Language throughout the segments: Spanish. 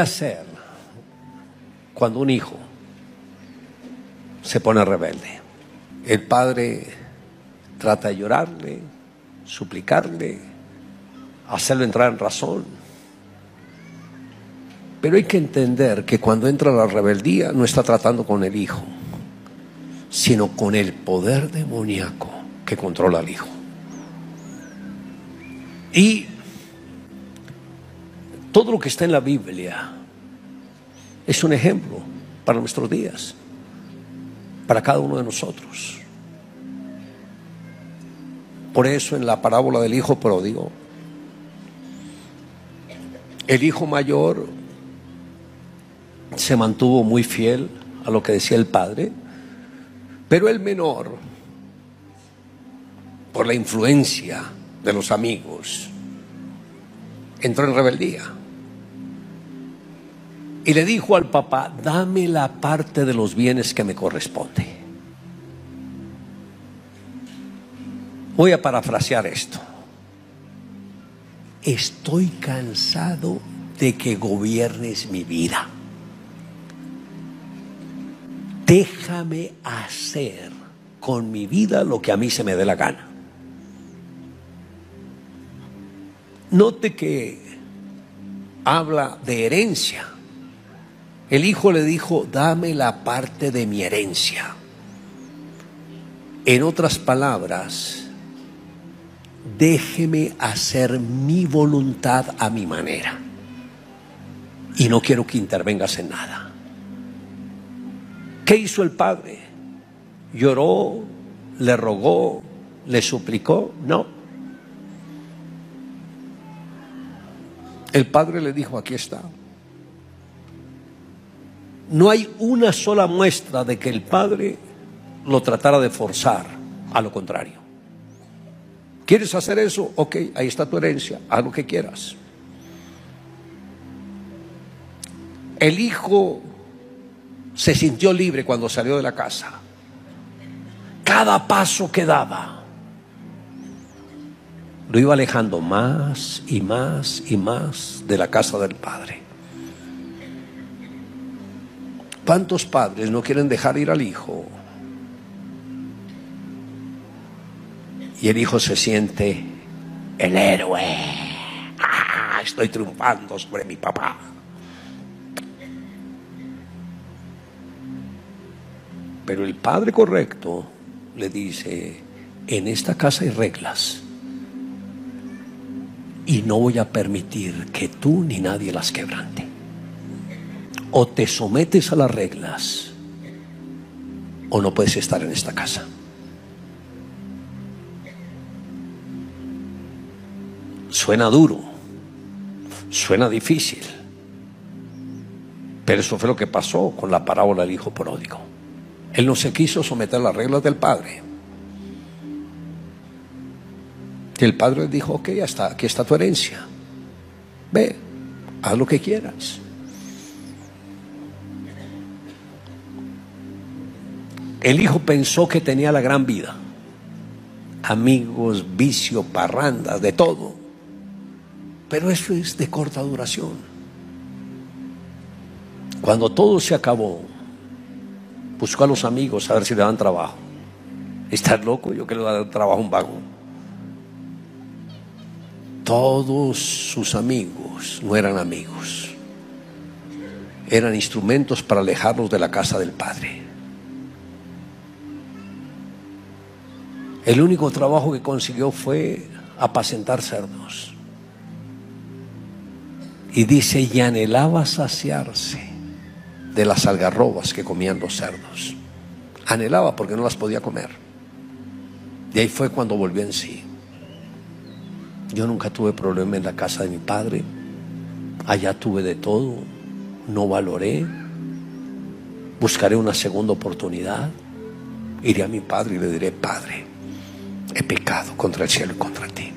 ¿Qué hacer cuando un hijo se pone rebelde? El padre trata de llorarle, suplicarle, hacerlo entrar en razón. Pero hay que entender que cuando entra la rebeldía no está tratando con el hijo, sino con el poder demoníaco que controla al hijo. Y todo lo que está en la Biblia es un ejemplo para nuestros días, para cada uno de nosotros. Por eso en la parábola del hijo pródigo, el hijo mayor se mantuvo muy fiel a lo que decía el padre, pero el menor, por la influencia de los amigos, entró en rebeldía y le dijo al papá, dame la parte de los bienes que me corresponde. Voy a parafrasear esto. Estoy cansado de que gobiernes mi vida. Déjame hacer con mi vida lo que a mí se me dé la gana. Note que habla de herencia. El hijo le dijo, dame la parte de mi herencia. En otras palabras, déjeme hacer mi voluntad a mi manera. Y no quiero que intervengas en nada. ¿Qué hizo el padre? ¿Lloró? ¿Le rogó? ¿Le suplicó? No. El padre le dijo, aquí está. No hay una sola muestra de que el padre lo tratara de forzar, a lo contrario. ¿Quieres hacer eso? Ok, ahí está tu herencia, haz lo que quieras. El hijo se sintió libre cuando salió de la casa. Cada paso que daba lo iba alejando más y más y más de la casa del padre. ¿Cuántos padres no quieren dejar ir al hijo? Y el hijo se siente el héroe. Ah, estoy triunfando sobre mi papá. Pero el padre correcto le dice, en esta casa hay reglas y no voy a permitir que tú ni nadie las quebrante o te sometes a las reglas o no puedes estar en esta casa. Suena duro, suena difícil, pero eso fue lo que pasó con la parábola del hijo pródigo. Él no se quiso someter a las reglas del padre. Y el padre dijo, ok, hasta aquí está tu herencia. Ve, haz lo que quieras. El hijo pensó que tenía la gran vida. Amigos, vicio, parrandas, de todo. Pero eso es de corta duración. Cuando todo se acabó, buscó a los amigos a ver si le dan trabajo. ¿Estás loco? Yo que le voy a dar trabajo un vago. Todos sus amigos no eran amigos. Eran instrumentos para alejarlos de la casa del Padre. El único trabajo que consiguió fue apacentar cerdos. Y dice, y anhelaba saciarse de las algarrobas que comían los cerdos. Anhelaba porque no las podía comer. Y ahí fue cuando volvió en sí. Yo nunca tuve problema en la casa de mi padre. Allá tuve de todo. No valoré. Buscaré una segunda oportunidad. Iré a mi padre y le diré, Padre, he pecado contra el cielo y contra ti.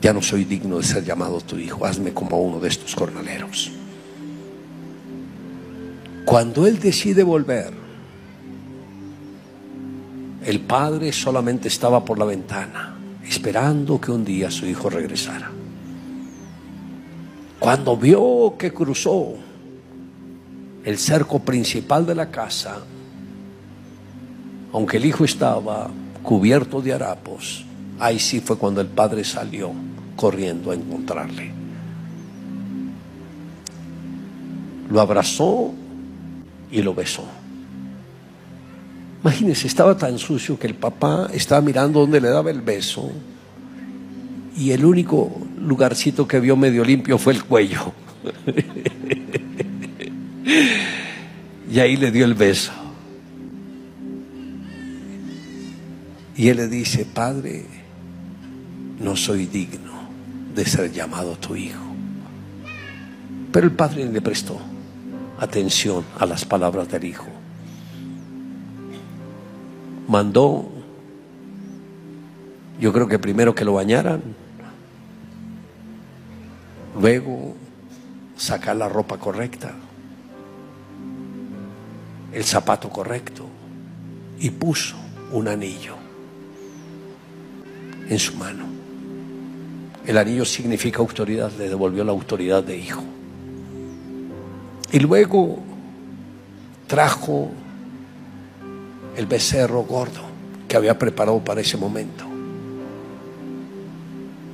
Ya no soy digno de ser llamado tu hijo, hazme como uno de estos jornaleros. Cuando él decide volver, el padre solamente estaba por la ventana, esperando que un día su hijo regresara. Cuando vio que cruzó el cerco principal de la casa, aunque el hijo estaba cubierto de harapos, ahí sí fue cuando el padre salió corriendo a encontrarle. Lo abrazó y lo besó. Imagínense, estaba tan sucio que el papá estaba mirando donde le daba el beso y el único lugarcito que vio medio limpio fue el cuello. y ahí le dio el beso. Y él le dice, Padre, no soy digno de ser llamado tu hijo. Pero el padre le prestó atención a las palabras del hijo. Mandó, yo creo que primero que lo bañaran, luego sacar la ropa correcta, el zapato correcto y puso un anillo en su mano. El anillo significa autoridad, le devolvió la autoridad de hijo. Y luego trajo el becerro gordo que había preparado para ese momento.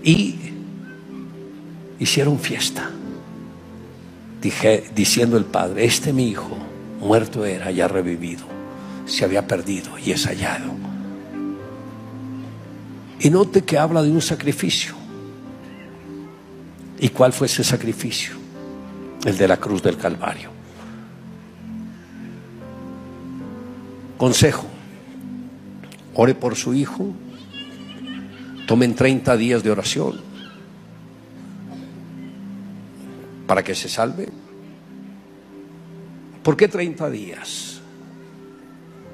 Y hicieron fiesta. Dije, diciendo el padre, este mi hijo, muerto era, ya revivido, se había perdido y es hallado. Y note que habla de un sacrificio. ¿Y cuál fue ese sacrificio? El de la cruz del Calvario. Consejo, ore por su hijo, tomen 30 días de oración para que se salve. ¿Por qué 30 días?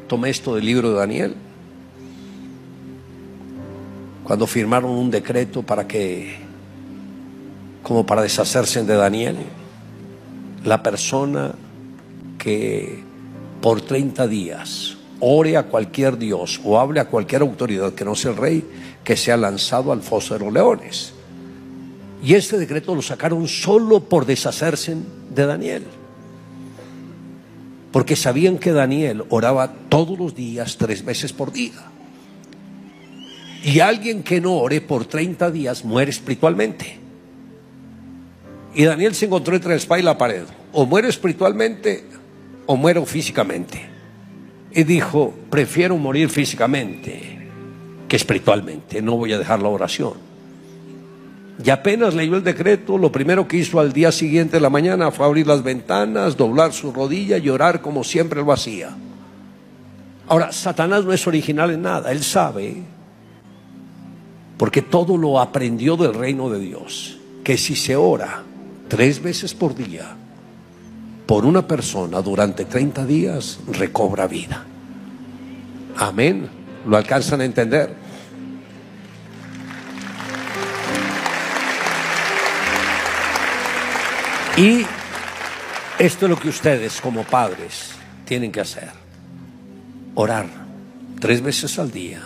Tomé esto del libro de Daniel cuando firmaron un decreto para que, como para deshacerse de Daniel, la persona que por 30 días ore a cualquier dios o hable a cualquier autoridad que no sea el rey, que sea lanzado al foso de los leones. Y este decreto lo sacaron solo por deshacerse de Daniel. Porque sabían que Daniel oraba todos los días, tres veces por día. Y alguien que no ore por 30 días muere espiritualmente. Y Daniel se encontró entre la espalda y la pared. O muero espiritualmente o muero físicamente. Y dijo, prefiero morir físicamente que espiritualmente. No voy a dejar la oración. Y apenas leyó el decreto, lo primero que hizo al día siguiente de la mañana fue abrir las ventanas, doblar su rodilla y orar como siempre lo hacía. Ahora, Satanás no es original en nada, él sabe porque todo lo aprendió del reino de Dios. Que si se ora tres veces por día por una persona durante 30 días, recobra vida. Amén. ¿Lo alcanzan a entender? Y esto es lo que ustedes como padres tienen que hacer. Orar tres veces al día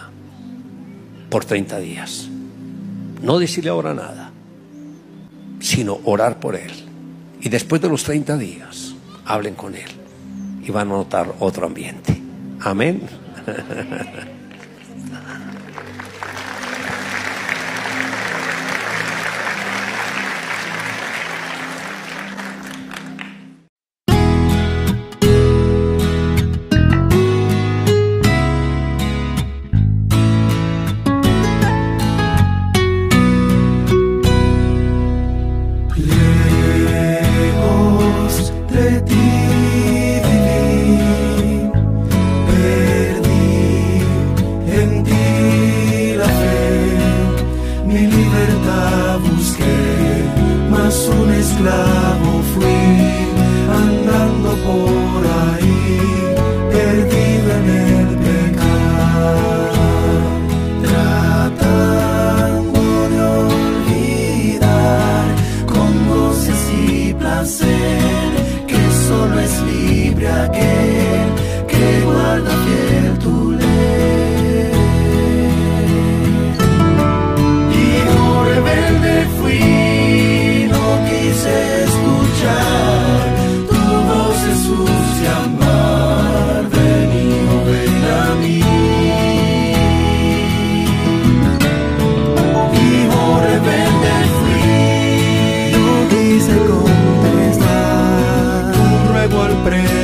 por 30 días. No decirle ahora nada, sino orar por él. Y después de los 30 días, hablen con él y van a notar otro ambiente. Amén. en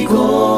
go